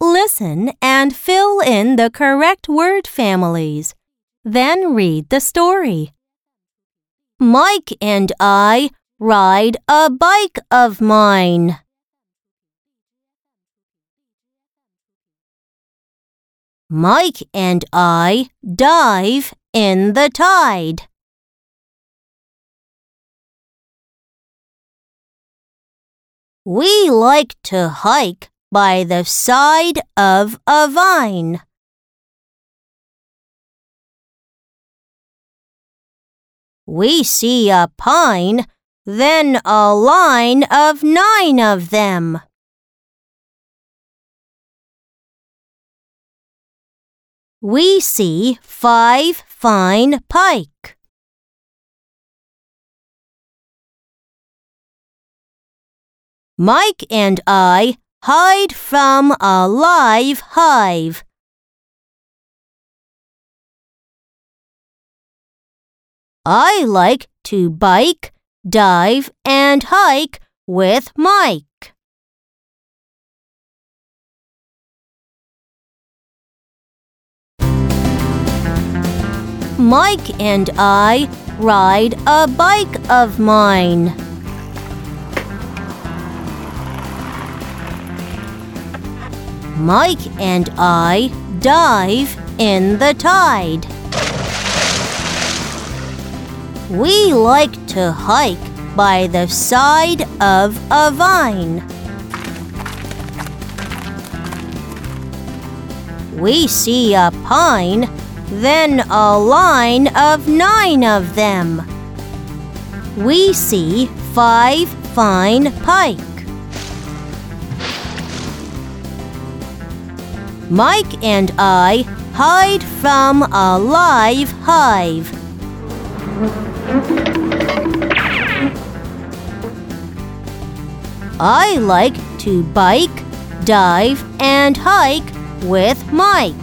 Listen and fill in the correct word families. Then read the story. Mike and I ride a bike of mine. Mike and I dive in the tide. We like to hike by the side of a vine. We see a pine, then a line of nine of them. We see five fine pike. Mike and I hide from a live hive. I like to bike, dive, and hike with Mike. Mike and I ride a bike of mine. Mike and I dive in the tide. We like to hike by the side of a vine. We see a pine, then a line of nine of them. We see five fine pike. Mike and I hide from a live hive. I like to bike, dive, and hike with Mike.